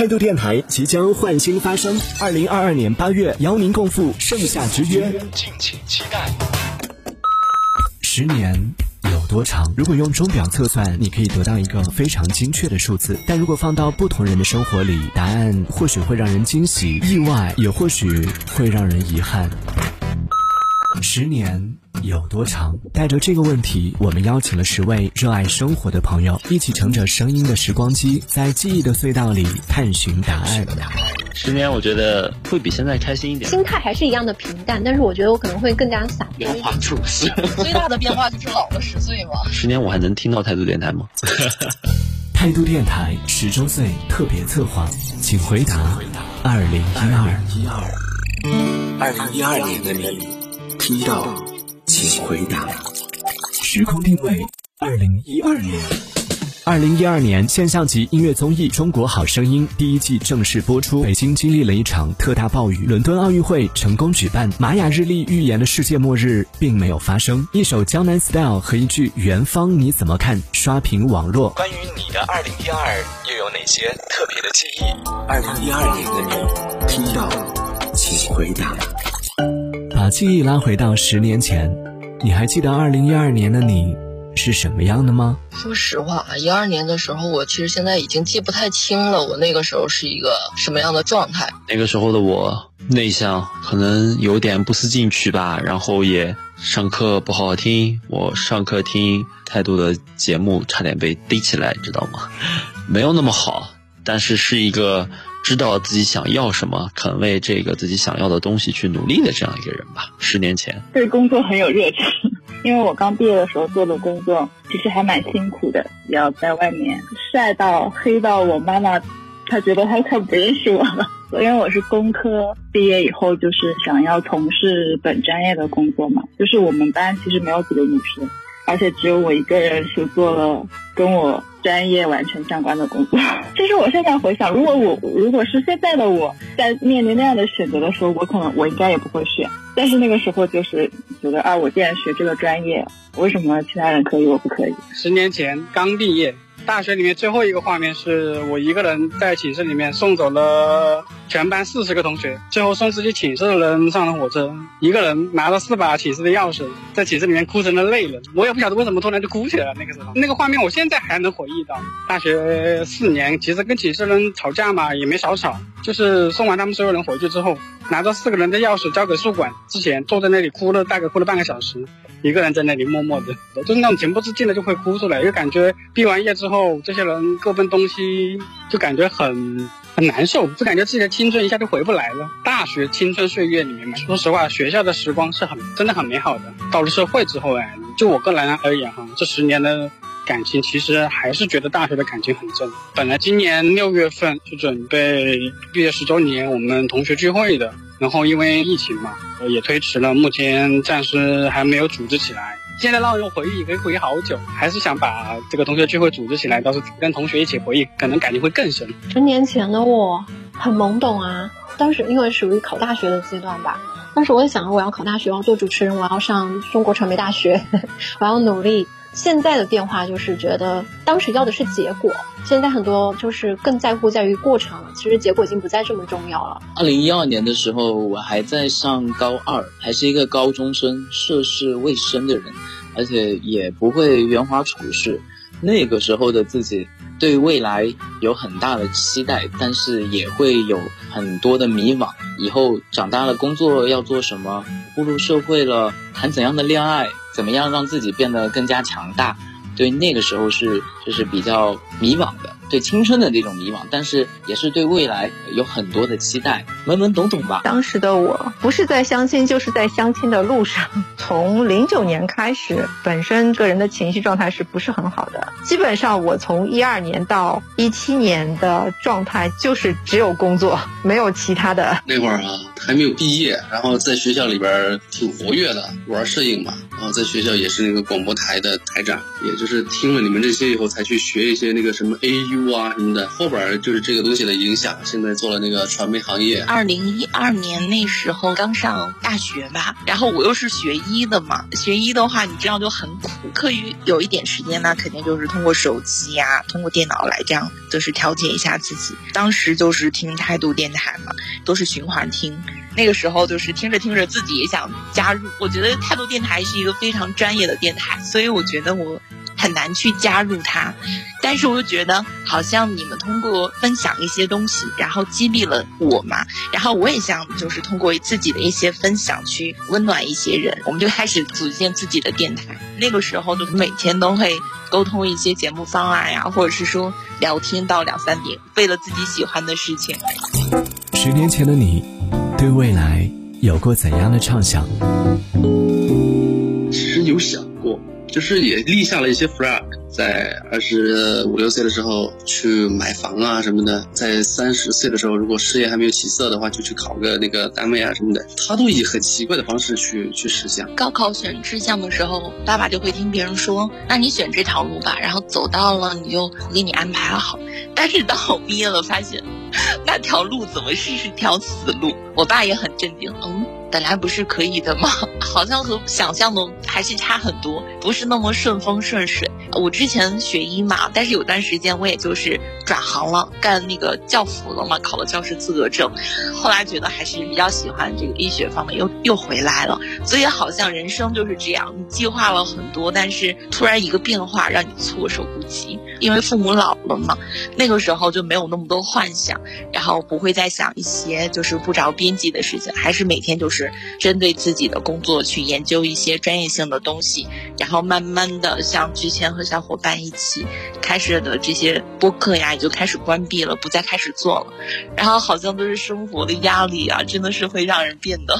态度电台即将焕新发声，二零二二年八月邀您共赴盛夏之约，敬请期待。十年有多长？如果用钟表测算，你可以得到一个非常精确的数字，但如果放到不同人的生活里，答案或许会让人惊喜、意外，也或许会让人遗憾。十年有多长？带着这个问题，我们邀请了十位热爱生活的朋友，一起乘着声音的时光机，在记忆的隧道里探寻答案。十年，我觉得会比现在开心一点。心态还是一样的平淡，但是我觉得我可能会更加洒脱。变化处事，最大的变化就是老了十岁嘛。十年，我还能听到态度电台吗？态度电台十周岁特别策划，请回答二零一二。二零一二年的你。听到，请回答。时空定位：二零一二年。二零一二年，现象级音乐综艺《中国好声音》第一季正式播出。北京经历了一场特大暴雨，伦敦奥运会成功举办，玛雅日历预言的世界末日并没有发生。一首《江南 Style》和一句“元芳你怎么看”刷屏网络。关于你的二零一二，又有哪些特别的记忆？二零一二年的你，听到，请回答。把记忆拉回到十年前，你还记得二零一二年的你是什么样的吗？说实话，一二年的时候，我其实现在已经记不太清了。我那个时候是一个什么样的状态？那个时候的我内向，可能有点不思进取吧，然后也上课不好好听。我上课听太多的节目，差点被逮起来，知道吗？没有那么好，但是是一个。知道自己想要什么，肯为这个自己想要的东西去努力的这样一个人吧。十年前，对工作很有热情，因为我刚毕业的时候做的工作其实还蛮辛苦的，要在外面晒到黑到我妈妈，她觉得她快不认识我了。因为我是工科毕业以后，就是想要从事本专业的工作嘛，就是我们班其实没有几个女生。而且只有我一个人是做了跟我专业完全相关的工作。其实我现在回想，如果我如果是现在的我在面临那样的选择的时候，我可能我应该也不会选。但是那个时候就是觉得啊，我既然学这个专业，为什么其他人可以我不可以？十年前刚毕业。大学里面最后一个画面是我一个人在寝室里面送走了全班四十个同学，最后送自己寝室的人上了火车，一个人拿着四把寝室的钥匙，在寝室里面哭成了泪人。我也不晓得为什么突然就哭起来了。那个时候，那个画面我现在还能回忆到。大学四年，其实跟寝室人吵架嘛也没少吵，就是送完他们所有人回去之后，拿着四个人的钥匙交给宿管之前，坐在那里哭了，大概哭了半个小时。一个人在那里默默的，就是那种情不自禁的就会哭出来，又感觉毕完业之后，这些人各奔东西，就感觉很很难受，就感觉自己的青春一下就回不来了。大学青春岁月里面嘛，说实话，学校的时光是很真的很美好的。到了社会之后哎，就我个人而言哈，这十年的感情其实还是觉得大学的感情很真。本来今年六月份是准备毕业十周年我们同学聚会的。然后因为疫情嘛，也推迟了，目前暂时还没有组织起来。现在让人回忆，可以回忆好久，还是想把这个同学聚会组织起来，到时候跟同学一起回忆，可能感情会更深。十年前的我很懵懂啊，当时因为属于考大学的阶段吧，当时我也想我要考大学，我要做主持人，我要上中国传媒大学，我要努力。现在的变化就是觉得当时要的是结果，现在很多就是更在乎在于过程了。其实结果已经不再这么重要了。二零一二年的时候，我还在上高二，还是一个高中生，涉世未深的人，而且也不会圆滑处事。那个时候的自己对未来有很大的期待，但是也会有很多的迷茫。以后长大了，工作要做什么？步入社会了，谈怎样的恋爱？怎么样让自己变得更加强大？对，那个时候是就是比较迷茫的。对青春的那种迷茫，但是也是对未来有很多的期待，懵懵懂懂吧。当时的我不是在相亲，就是在相亲的路上。从零九年开始，本身个人的情绪状态是不是很好的？基本上我从一二年到一七年的状态就是只有工作，没有其他的。那会儿啊，还没有毕业，然后在学校里边挺活跃的，玩摄影嘛。然后在学校也是那个广播台的台长，也就是听了你们这些以后，才去学一些那个什么 A 啊什么的。后边就是这个东西的影响，现在做了那个传媒行业。二零一二年那时候刚上大学吧，然后我又是学医的嘛，学医的话你知道就很苦，课余有一点时间呢，肯定就是通过手机呀，通过电脑来这样，就是调节一下自己。当时就是听态度电台嘛，都是循环听。那个时候就是听着听着自己也想加入，我觉得态度电台是一个非常专业的电台，所以我觉得我很难去加入它。但是我又觉得好像你们通过分享一些东西，然后激励了我嘛，然后我也想就是通过自己的一些分享去温暖一些人，我们就开始组建自己的电台。那个时候就每天都会沟通一些节目方案呀，或者是说聊天到两三点，为了自己喜欢的事情。十年前的你，对未来有过怎样的畅想？其实有想过，就是也立下了一些 flag，在二十五六岁的时候去买房啊什么的，在三十岁的时候，如果事业还没有起色的话，就去考个那个单位啊什么的。他都以很奇怪的方式去去实现。高考选志向的时候，爸爸就会听别人说：“那你选这条路吧。”然后走到了，你就我给你安排好。但是当我毕业了，发现 那条路怎么是是条死路？我爸也很震惊，嗯，本来不是可以的吗？好像和想象的还是差很多，不是那么顺风顺水。我之前学医嘛，但是有段时间我也就是转行了，干那个教辅了嘛，考了教师资格证。后来觉得还是比较喜欢这个医学方面，又又回来了。所以好像人生就是这样，你计划了很多，但是突然一个变化让你措手不及。因为父母老了嘛，那个时候就没有那么多幻想，然后不会再想一些就是不着边际的事情，还是每天就是针对自己的工作去研究一些专业性的东西，然后慢慢的像之前和小伙伴一起开始的这些播客呀，也就开始关闭了，不再开始做了，然后好像都是生活的压力啊，真的是会让人变得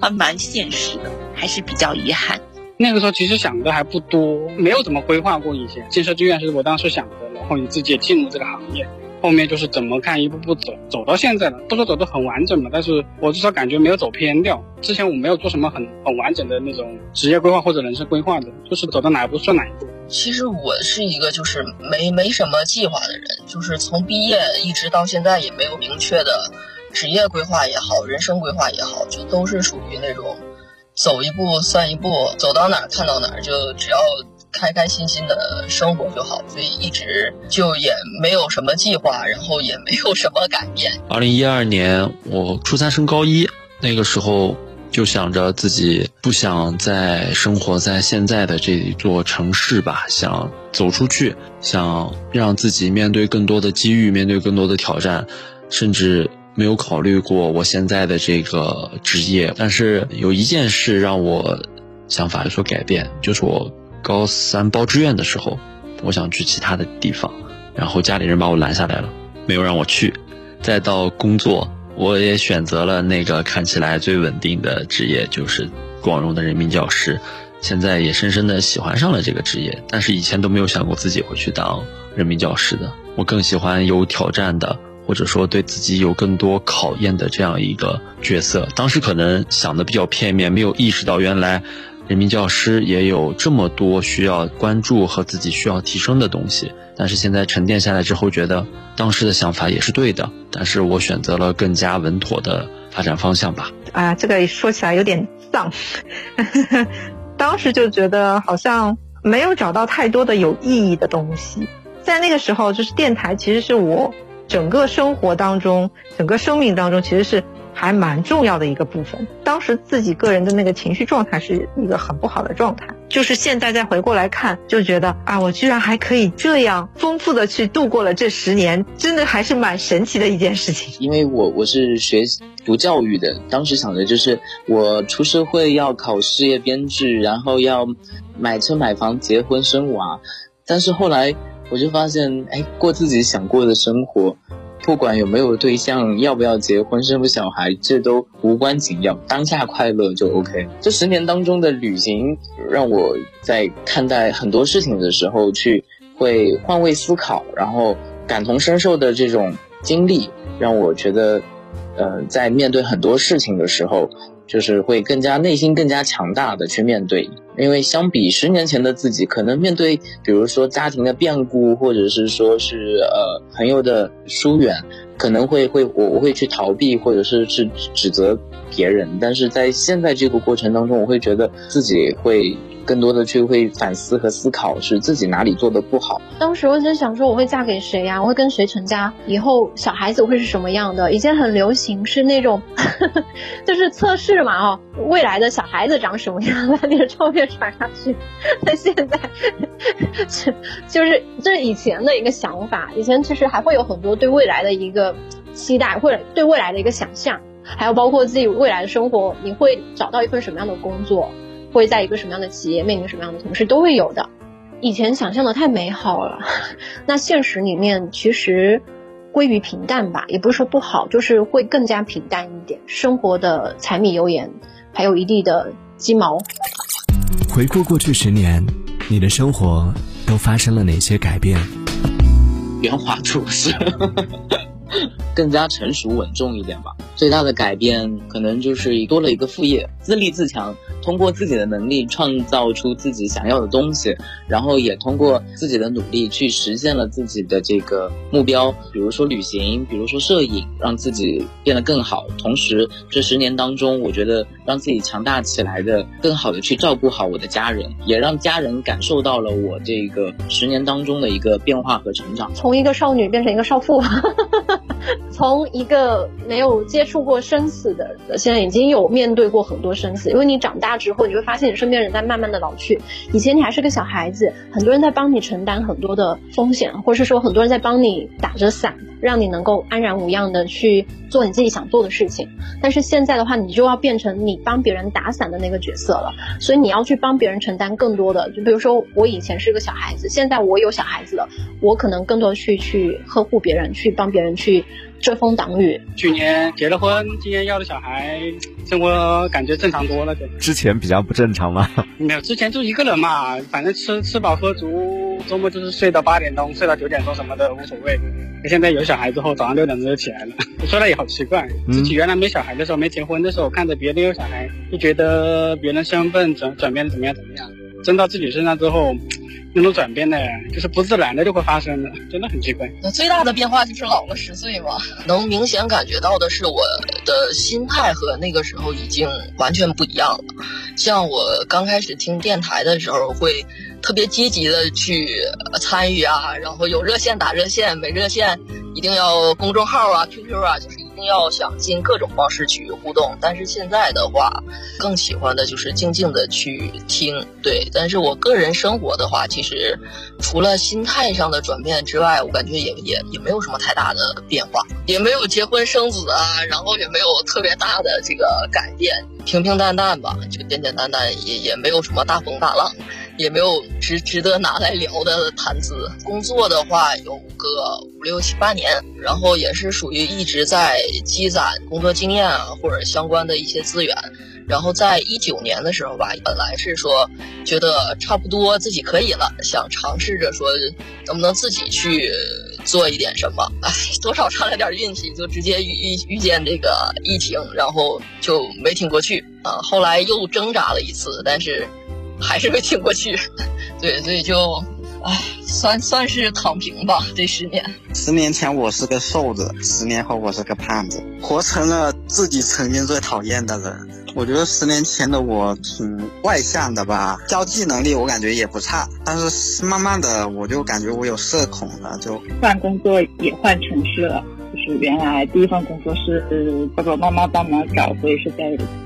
还蛮现实的，还是比较遗憾。那个时候其实想的还不多，没有怎么规划过以前。建设志愿是我当时想的，然后你自己也进入这个行业，后面就是怎么看一步步走，走到现在了。不说走得很完整嘛，但是我至少感觉没有走偏掉。之前我没有做什么很很完整的那种职业规划或者人生规划的，就是走到哪一步算哪一步。其实我是一个就是没没什么计划的人，就是从毕业一直到现在也没有明确的职业规划也好，人生规划也好，就都是属于那种。走一步算一步，走到哪儿看到哪儿，就只要开开心心的生活就好。所以一直就也没有什么计划，然后也没有什么改变。二零一二年我初三升高一，那个时候就想着自己不想再生活在现在的这一座城市吧，想走出去，想让自己面对更多的机遇，面对更多的挑战，甚至。没有考虑过我现在的这个职业，但是有一件事让我想法有所改变，就是我高三报志愿的时候，我想去其他的地方，然后家里人把我拦下来了，没有让我去。再到工作，我也选择了那个看起来最稳定的职业，就是光荣的人民教师。现在也深深的喜欢上了这个职业，但是以前都没有想过自己会去当人民教师的。我更喜欢有挑战的。或者说对自己有更多考验的这样一个角色，当时可能想的比较片面，没有意识到原来人民教师也有这么多需要关注和自己需要提升的东西。但是现在沉淀下来之后，觉得当时的想法也是对的，但是我选择了更加稳妥的发展方向吧。啊，这个说起来有点丧，当时就觉得好像没有找到太多的有意义的东西。在那个时候，就是电台其实是我。整个生活当中，整个生命当中，其实是还蛮重要的一个部分。当时自己个人的那个情绪状态是一个很不好的状态，就是现在再回过来看，就觉得啊，我居然还可以这样丰富的去度过了这十年，真的还是蛮神奇的一件事情。因为我我是学读教育的，当时想着就是我出社会要考事业编制，然后要买车买房、结婚生娃，但是后来。我就发现，哎，过自己想过的生活，不管有没有对象，要不要结婚，生不小孩，这都无关紧要，当下快乐就 OK。这十年当中的旅行，让我在看待很多事情的时候，去会换位思考，然后感同身受的这种经历，让我觉得，呃，在面对很多事情的时候，就是会更加内心更加强大的去面对。因为相比十年前的自己，可能面对比如说家庭的变故，或者是说是呃朋友的疏远，可能会会我我会去逃避，或者是是指责别人。但是在现在这个过程当中，我会觉得自己会。更多的去会反思和思考，是自己哪里做的不好。当时我在想说，我会嫁给谁呀？我会跟谁成家？以后小孩子会是什么样的？以前很流行是那种，就是测试嘛，哦，未来的小孩子长什么样，把你的照片传上去。但 现在，就是这是以前的一个想法。以前其实还会有很多对未来的一个期待，或者对未来的一个想象，还有包括自己未来的生活，你会找到一份什么样的工作？会在一个什么样的企业面临什么样的同事都会有的，以前想象的太美好了，那现实里面其实归于平淡吧，也不是说不好，就是会更加平淡一点，生活的柴米油盐，还有一地的鸡毛。回顾过去十年，你的生活都发生了哪些改变？圆滑处事。更加成熟稳重一点吧。最大的改变可能就是多了一个副业，自立自强，通过自己的能力创造出自己想要的东西，然后也通过自己的努力去实现了自己的这个目标，比如说旅行，比如说摄影，让自己变得更好。同时，这十年当中，我觉得让自己强大起来的，更好的去照顾好我的家人，也让家人感受到了我这个十年当中的一个变化和成长，从一个少女变成一个少妇。从一个没有接触过生死的，现在已经有面对过很多生死。因为你长大之后，你会发现你身边人在慢慢的老去。以前你还是个小孩子，很多人在帮你承担很多的风险，或者是说很多人在帮你打着伞，让你能够安然无恙的去做你自己想做的事情。但是现在的话，你就要变成你帮别人打伞的那个角色了，所以你要去帮别人承担更多的。就比如说我以前是个小孩子，现在我有小孩子了，我可能更多去去呵护别人，去帮别人去。遮风挡雨。去年结了婚，今年要了小孩，生活感觉正常多了。之前比较不正常吗？没有，之前就一个人嘛，反正吃吃饱喝足，周末就是睡到八点钟，睡到九点钟什么的无所谓。现在有小孩之后，早上六点钟就起来了。我 说来也好奇怪，自己原来没小孩的时候，没结婚的时候，看着别人有小孩，就觉得别人身份转转变怎么样怎么样。真到自己身上之后。那种转变呢，就是不自然的就会发生的，真的很奇怪。那最大的变化就是老了十岁嘛，能明显感觉到的是我的心态和那个时候已经完全不一样了。像我刚开始听电台的时候，会特别积极的去参与啊，然后有热线打热线，没热线一定要公众号啊、QQ 啊，就是。要想尽各种方式去互动，但是现在的话，更喜欢的就是静静的去听。对，但是我个人生活的话，其实除了心态上的转变之外，我感觉也也也没有什么太大的变化，也没有结婚生子啊，然后也没有特别大的这个改变，平平淡淡吧，就简简单单，也也没有什么大风大浪。也没有值值得拿来聊的谈资。工作的话有个五六七八年，然后也是属于一直在积攒工作经验啊，或者相关的一些资源。然后在一九年的时候吧，本来是说觉得差不多自己可以了，想尝试着说能不能自己去做一点什么。哎，多少差了点运气，就直接遇遇遇见这个疫情，然后就没挺过去啊。后来又挣扎了一次，但是。还是没挺过去，对，所以就，唉，算算是躺平吧。这十年，十年前我是个瘦子，十年后我是个胖子，活成了自己曾经最讨厌的人。我觉得十年前的我挺外向的吧，交际能力我感觉也不差，但是慢慢的我就感觉我有社恐了，就换工作也换城市了，就是原来第一份工作是爸爸妈妈帮忙找，所以是在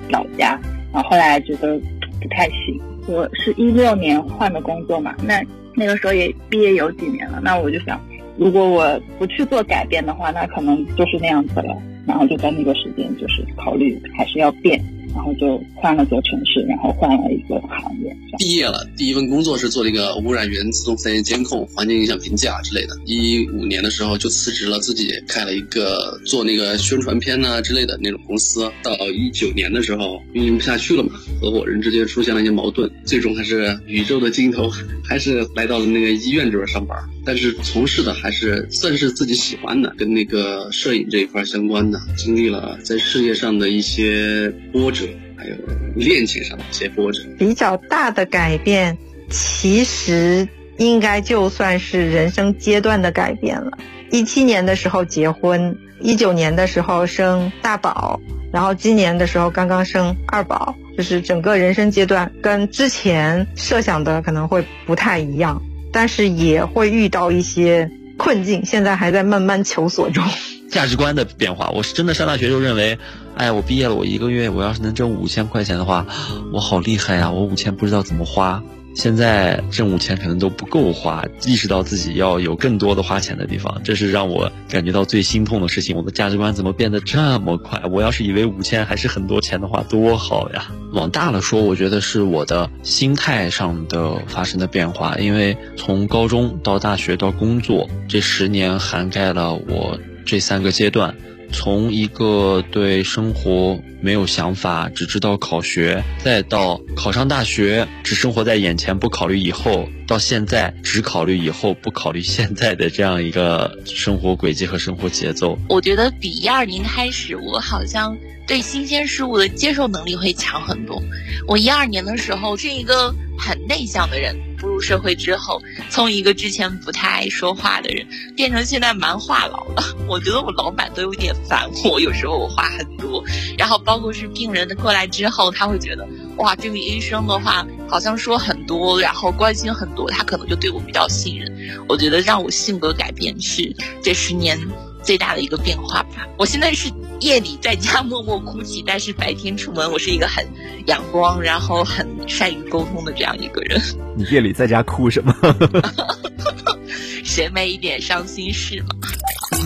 老家，然后后来觉得不太行。我是一六年换的工作嘛，那那个时候也毕业有几年了，那我就想，如果我不去做改变的话，那可能就是那样子了。然后就在那个时间，就是考虑还是要变。然后就换了座城市，然后换了一个行业。毕业了，第一份工作是做那个污染源自动三元监控、环境影响评价之类的。一五年的时候就辞职了，自己开了一个做那个宣传片呐之类的那种公司。到一九年的时候运营不下去了嘛，合伙人之间出现了一些矛盾，最终还是宇宙的尽头，还是来到了那个医院这边上班。但是从事的还是算是自己喜欢的，跟那个摄影这一块相关的。经历了在事业上的一些波折。还有恋情上的一些波折。比较大的改变，其实应该就算是人生阶段的改变了。一七年的时候结婚，一九年的时候生大宝，然后今年的时候刚刚生二宝，就是整个人生阶段跟之前设想的可能会不太一样，但是也会遇到一些困境，现在还在慢慢求索中。价值观的变化，我是真的上大学就认为，哎，我毕业了，我一个月我要是能挣五千块钱的话，我好厉害呀！我五千不知道怎么花。现在挣五千可能都不够花，意识到自己要有更多的花钱的地方，这是让我感觉到最心痛的事情。我的价值观怎么变得这么快？我要是以为五千还是很多钱的话，多好呀！往大了说，我觉得是我的心态上的发生的变化，因为从高中到大学到工作，这十年涵盖了我这三个阶段。从一个对生活没有想法，只知道考学，再到考上大学，只生活在眼前，不考虑以后，到现在只考虑以后，不考虑现在的这样一个生活轨迹和生活节奏。我觉得比一二年开始，我好像对新鲜事物的接受能力会强很多。我一二年的时候是一个很内向的人。步入社会之后，从一个之前不太爱说话的人，变成现在蛮话痨了。我觉得我老板都有点烦我，有时候我话很多。然后包括是病人的过来之后，他会觉得哇，这个医生的话好像说很多，然后关心很多，他可能就对我比较信任。我觉得让我性格改变是这十年最大的一个变化吧。我现在是。夜里在家默默哭泣，但是白天出门，我是一个很阳光，然后很善于沟通的这样一个人。你夜里在家哭什么？谁没一点伤心事吗？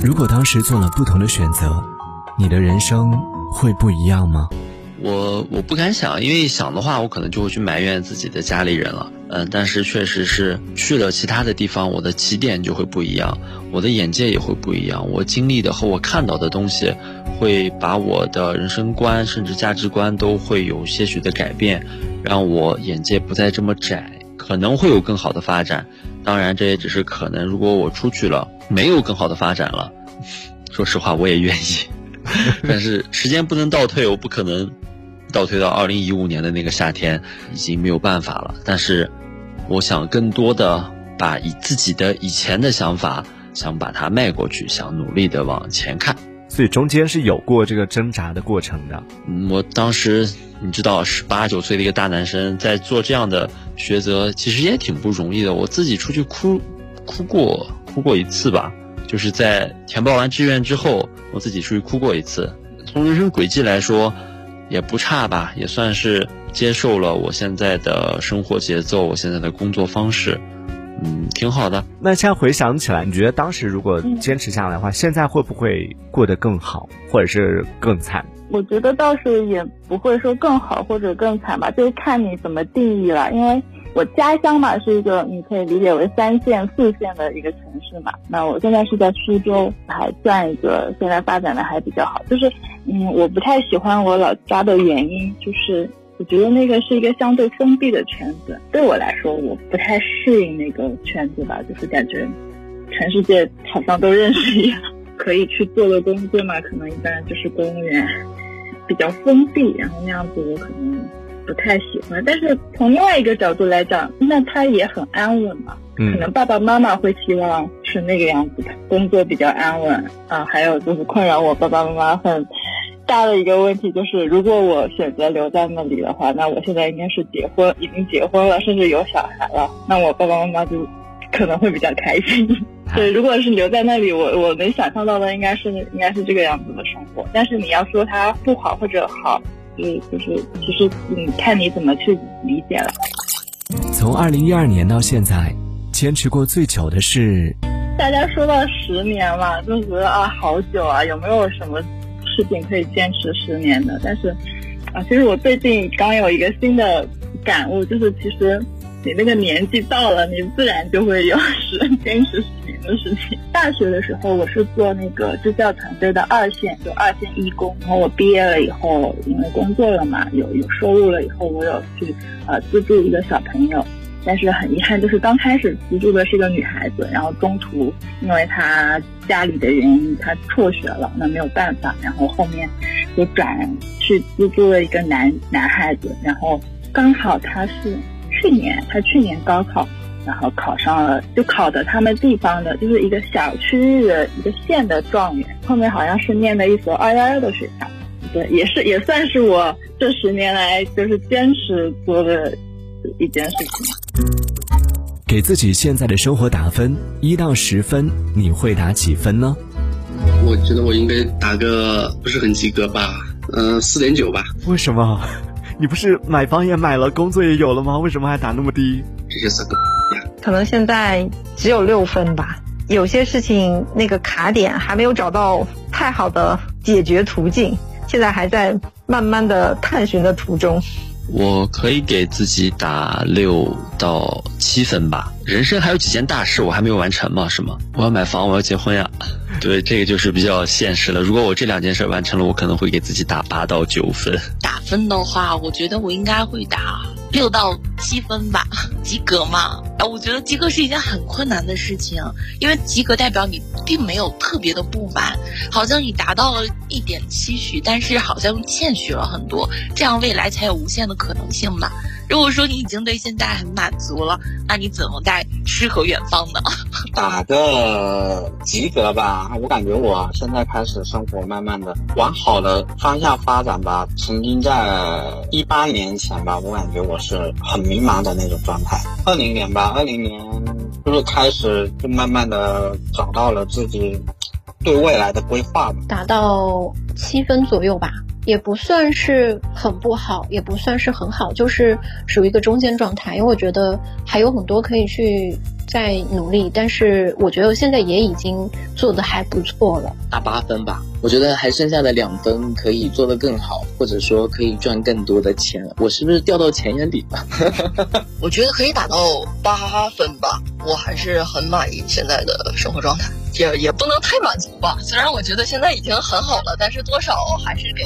如果当时做了不同的选择，你的人生会不一样吗？我我不敢想，因为想的话，我可能就会去埋怨自己的家里人了。嗯，但是确实是去了其他的地方，我的起点就会不一样，我的眼界也会不一样，我经历的和我看到的东西，会把我的人生观甚至价值观都会有些许的改变，让我眼界不再这么窄，可能会有更好的发展。当然，这也只是可能。如果我出去了，没有更好的发展了，说实话，我也愿意。但是时间不能倒退，我不可能。倒推到二零一五年的那个夏天，已经没有办法了。但是，我想更多的把以自己的以前的想法，想把它迈过去，想努力的往前看。所以中间是有过这个挣扎的过程的。嗯，我当时你知道，十八九岁的一个大男生在做这样的抉择，其实也挺不容易的。我自己出去哭，哭过，哭过一次吧，就是在填报完志愿之后，我自己出去哭过一次。从人生轨迹来说。也不差吧，也算是接受了我现在的生活节奏，我现在的工作方式，嗯，挺好的。那现在回想起来，你觉得当时如果坚持下来的话，现在会不会过得更好，或者是更惨？我觉得倒是也不会说更好或者更惨吧，就是看你怎么定义了，因为。我家乡嘛是一个，你可以理解为三线、四线的一个城市嘛。那我现在是在苏州，还算一个现在发展的还比较好。就是，嗯，我不太喜欢我老家的原因，就是我觉得那个是一个相对封闭的圈子。对我来说，我不太适应那个圈子吧，就是感觉全世界好像都认识一样。可以去做的工作嘛，可能一般就是公务员，比较封闭，然后那样子我可能。不太喜欢，但是从另外一个角度来讲，那他也很安稳嘛。可能爸爸妈妈会希望是那个样子的，工作比较安稳啊。还有就是困扰我爸爸妈妈很大的一个问题，就是如果我选择留在那里的话，那我现在应该是结婚，已经结婚了，甚至有小孩了，那我爸爸妈妈就可能会比较开心。对，如果是留在那里，我我能想象到的应该是应该是这个样子的生活。但是你要说它不好或者好。嗯，就是，其实你看你怎么去理解了。从二零一二年到现在，坚持过最久的是。大家说到十年嘛，就觉得啊，好久啊，有没有什么事情可以坚持十年的？但是，啊，其实我最近刚有一个新的感悟，就是其实。你那个年纪到了，你自然就会有十坚持十年的事情。大学的时候，我是做那个支教团队的二线，就二线义工。然后我毕业了以后，因为工作了嘛，有有收入了以后，我有去呃资助一个小朋友。但是很遗憾，就是刚开始资助的是个女孩子，然后中途因为她家里的原因，她辍学了，那没有办法，然后后面就转去资助了一个男男孩子，然后刚好他是去年，他去年高考，然后考上了，就考的他们地方的，就是一个小区域的一个县的状元，后面好像是念的一所二幺幺的学校，对，也是也算是我这十年来就是坚持做的一件事情。给自己现在的生活打分，一到十分，你会打几分呢？我觉得我应该打个不是很及格吧，嗯、四点九吧。为什么？你不是买房也买了，工作也有了吗？为什么还打那么低？这就是个呀。可能现在只有六分吧。有些事情那个卡点还没有找到太好的解决途径，现在还在慢慢的探寻的途中。我可以给自己打六到七分吧。人生还有几件大事我还没有完成嘛，是吗？我要买房，我要结婚呀。对，这个就是比较现实了。如果我这两件事完成了，我可能会给自己打八到九分。打分的话，我觉得我应该会打六到七分吧，及格嘛。啊，我觉得及格是一件很困难的事情，因为及格代表你并没有特别的不满，好像你达到了一点期许，但是好像欠缺了很多，这样未来才有无限的可能性嘛。如果说你已经对现在很满足了，那你怎么在诗和远方呢？打个及格吧，我感觉我现在开始生活慢慢的往好的方向发展吧。曾经在一八年前吧，我感觉我是很迷茫的那种状态。二零年吧，二零年就是开始就慢慢的找到了自己对未来的规划达。到七分左右吧，也不算是很不好，也不算是很好，就是属于一个中间状态。因为我觉得还有很多可以去再努力，但是我觉得现在也已经做的还不错了。打八分吧，我觉得还剩下的两分可以做得更好，或者说可以赚更多的钱。我是不是掉到钱眼里了？我觉得可以打到八分吧，我还是很满意现在的生活状态，也也不能太满足吧。虽然我觉得现在已经很好了，但是多少还是给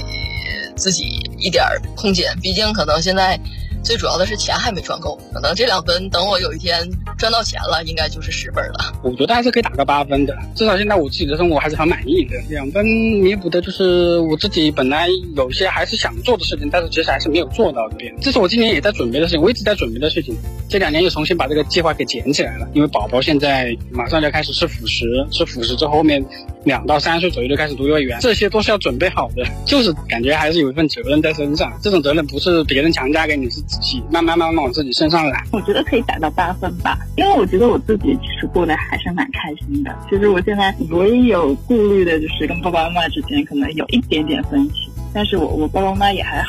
自己一点空间，毕竟可能现在。最主要的是钱还没赚够，可能这两分等我有一天赚到钱了，应该就是十分了。我觉得还是可以打个八分的，至少现在我自己的生活还是很满意的。两分弥补的就是我自己本来有些还是想做的事情，但是其实还是没有做到的。这是我今年也在准备的事情，我一直在准备的事情。这两年又重新把这个计划给捡起来了，因为宝宝现在马上就要开始吃辅食，吃辅食之后面两到三岁左右就开始读幼儿园，这些都是要准备好的。就是感觉还是有一份责任在身上，这种责任不是别人强加给你，是自己慢慢慢慢往自己身上揽。我觉得可以打到八分吧，因为我觉得我自己其实过得还是蛮开心的。其实我现在唯一有顾虑的就是跟爸爸妈妈之间可能有一点点分歧，但是我我爸爸妈妈也还好。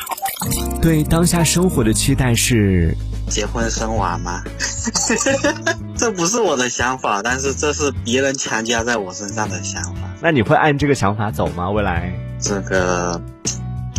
对当下生活的期待是结婚生娃吗？这不是我的想法，但是这是别人强加在我身上的想法。那你会按这个想法走吗？未来这个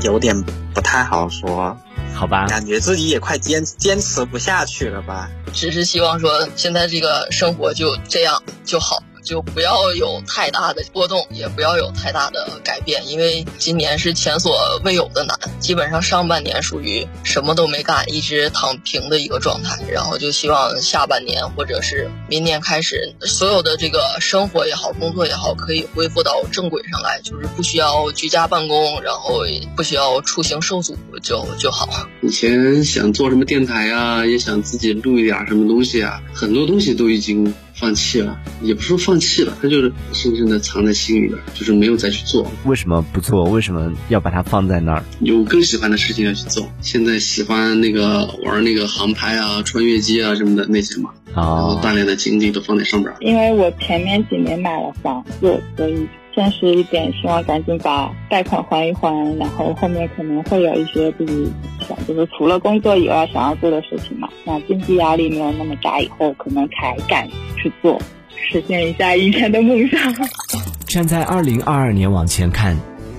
有点不太好说，好吧？感觉自己也快坚坚持不下去了吧？只是希望说现在这个生活就这样就好。就不要有太大的波动，也不要有太大的改变，因为今年是前所未有的难。基本上上半年属于什么都没干，一直躺平的一个状态。然后就希望下半年或者是明年开始，所有的这个生活也好，工作也好，可以恢复到正轨上来，就是不需要居家办公，然后不需要出行受阻就就好。以前想做什么电台啊，也想自己录一点什么东西啊，很多东西都已经。放弃了，也不是说放弃了，他就是深深的藏在心里边，就是没有再去做。为什么不做？为什么要把它放在那儿？有更喜欢的事情要去做。现在喜欢那个玩那个航拍啊、穿越机啊什么的那些嘛，然后大量的精力都放在上边。因为我前面几年买了房子，所以现实一点，希望赶紧把贷款还一还，然后后面可能会有一些自己想，就是除了工作以外想要做的事情嘛。那经济压力没有那么大，以后可能才敢去做，实现一下以前的梦想。站在二零二二年往前看，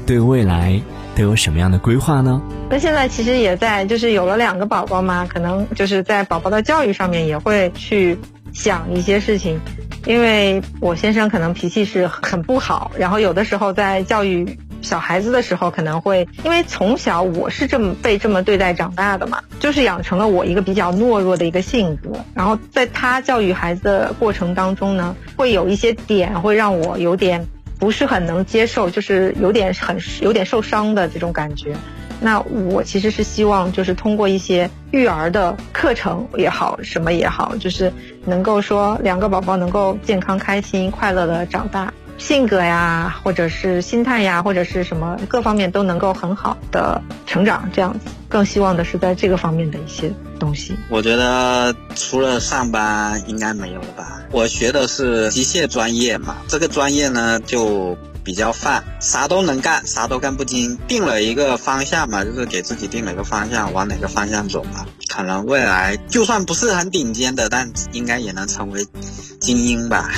对未来都有什么样的规划呢？那现在其实也在，就是有了两个宝宝嘛，可能就是在宝宝的教育上面也会去想一些事情。因为我先生可能脾气是很不好，然后有的时候在教育小孩子的时候，可能会因为从小我是这么被这么对待长大的嘛，就是养成了我一个比较懦弱的一个性格。然后在他教育孩子的过程当中呢，会有一些点会让我有点不是很能接受，就是有点很有点受伤的这种感觉。那我其实是希望，就是通过一些育儿的课程也好，什么也好，就是能够说两个宝宝能够健康、开心、快乐的长大，性格呀，或者是心态呀，或者是什么各方面都能够很好的成长，这样子。更希望的是在这个方面的一些东西。我觉得除了上班应该没有了吧。我学的是机械专业嘛，这个专业呢就。比较泛，啥都能干，啥都干不精。定了一个方向嘛，就是给自己定了一个方向，往哪个方向走嘛。可能未来就算不是很顶尖的，但应该也能成为精英吧。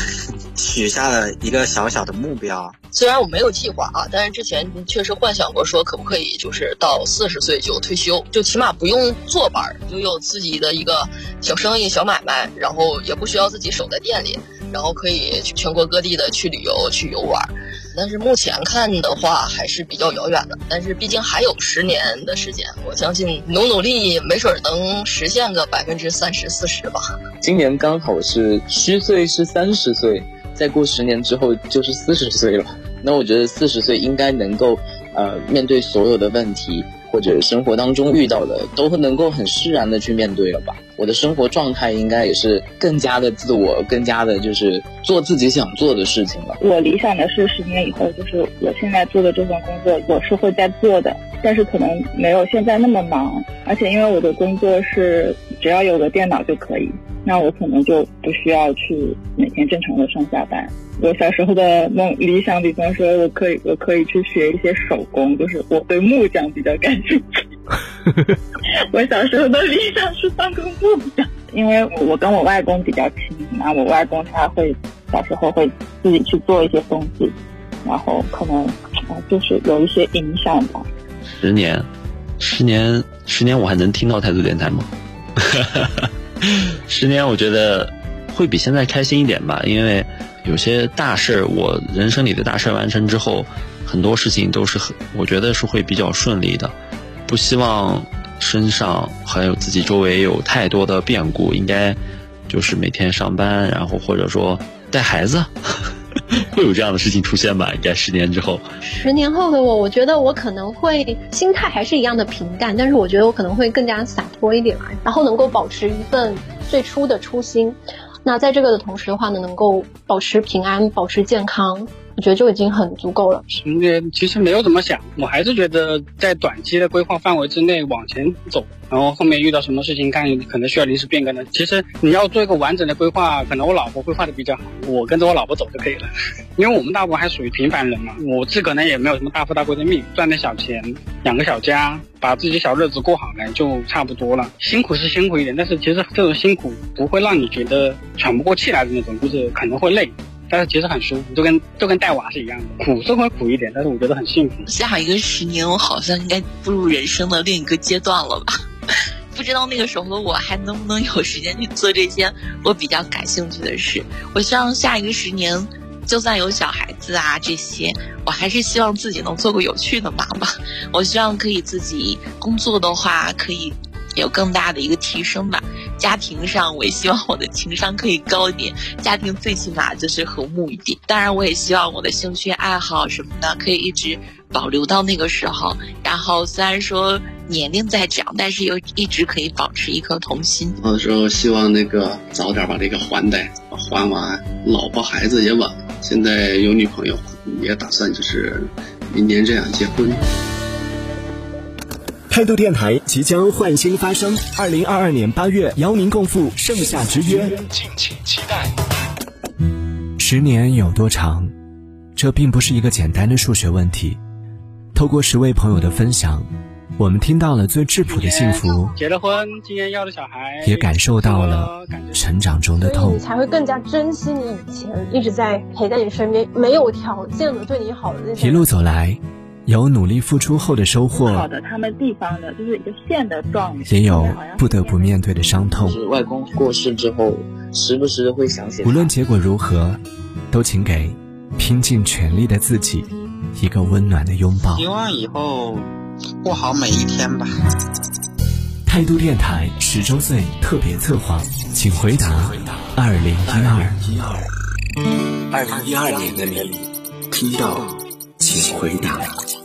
许下了一个小小的目标。虽然我没有计划啊，但是之前确实幻想过说，可不可以就是到四十岁就退休，就起码不用坐班，就有自己的一个小生意、小买卖，然后也不需要自己守在店里，然后可以去全国各地的去旅游、去游玩。但是目前看的话还是比较遥远的，但是毕竟还有十年的时间，我相信努努力，没准能实现个百分之三十四十吧。今年刚好是虚岁是三十岁，再过十年之后就是四十岁了。那我觉得四十岁应该能够，呃，面对所有的问题。或者生活当中遇到的，都能够很释然的去面对了吧。我的生活状态应该也是更加的自我，更加的就是做自己想做的事情了。我理想的是十年以后，就是我现在做的这份工作，我是会在做的，但是可能没有现在那么忙，而且因为我的工作是只要有个电脑就可以。那我可能就不需要去每天正常的上下班。我小时候的梦理想，比方说我可以我可以去学一些手工，就是我对木匠比较感兴趣。我小时候的理想是当个木匠，因为我跟我外公比较亲，那我外公他会小时候会自己去做一些东西，然后可能就是有一些影响吧。十年，十年，十年，我还能听到态度电台吗？十年，我觉得会比现在开心一点吧，因为有些大事，我人生里的大事完成之后，很多事情都是很，我觉得是会比较顺利的。不希望身上还有自己周围有太多的变故，应该就是每天上班，然后或者说带孩子。会有这样的事情出现吧？应该十年之后，十年后的我，我觉得我可能会心态还是一样的平淡，但是我觉得我可能会更加洒脱一点嘛，然后能够保持一份最初的初心。那在这个的同时的话呢，能够保持平安，保持健康。我觉得就已经很足够了。十年其实没有怎么想，我还是觉得在短期的规划范围之内往前走，然后后面遇到什么事情，看可能需要临时变更的。其实你要做一个完整的规划，可能我老婆规划的比较好，我跟着我老婆走就可以了。因为我们大部分还属于平凡人嘛，我自可能也没有什么大富大贵的命，赚点小钱，养个小家，把自己小日子过好了就差不多了。辛苦是辛苦一点，但是其实这种辛苦不会让你觉得喘不过气来的那种，就是可能会累。但是其实很舒服，就跟就跟带娃是一样的，苦是会苦一点，但是我觉得很幸福。下一个十年，我好像应该步入人生的另一个阶段了吧？不知道那个时候的我还能不能有时间去做这些我比较感兴趣的事。我希望下一个十年，就算有小孩子啊这些，我还是希望自己能做个有趣的妈妈。我希望可以自己工作的话，可以。有更大的一个提升吧。家庭上，我也希望我的情商可以高一点，家庭最起码就是和睦一点。当然，我也希望我的兴趣爱好什么的可以一直保留到那个时候。然后，虽然说年龄在长，但是又一直可以保持一颗童心。到时候希望那个早点把这个还贷还完，老婆孩子也稳。现在有女朋友，也打算就是明年这样结婚。态度电台即将焕新发声，二零二二年八月邀您共赴盛夏之约，敬请期待。十年有多长？这并不是一个简单的数学问题。透过十位朋友的分享，我们听到了最质朴的幸福，结了婚，今年要了小孩，也感受到了成长中的痛。你才会更加珍惜你以前一直在陪在你身边、没有条件的对你好的那些。一路走来。有努力付出后的收获，好的，他们地方的就是一个县的状，也有不得不面对的伤痛。是外公过世之后，时不时的会想起。无论结果如何，都请给拼尽全力的自己一个温暖的拥抱。希望以后过好每一天吧。态度电台十周岁特别策划，请回答：二零一二一二二零一二年的年龄听到。请回答。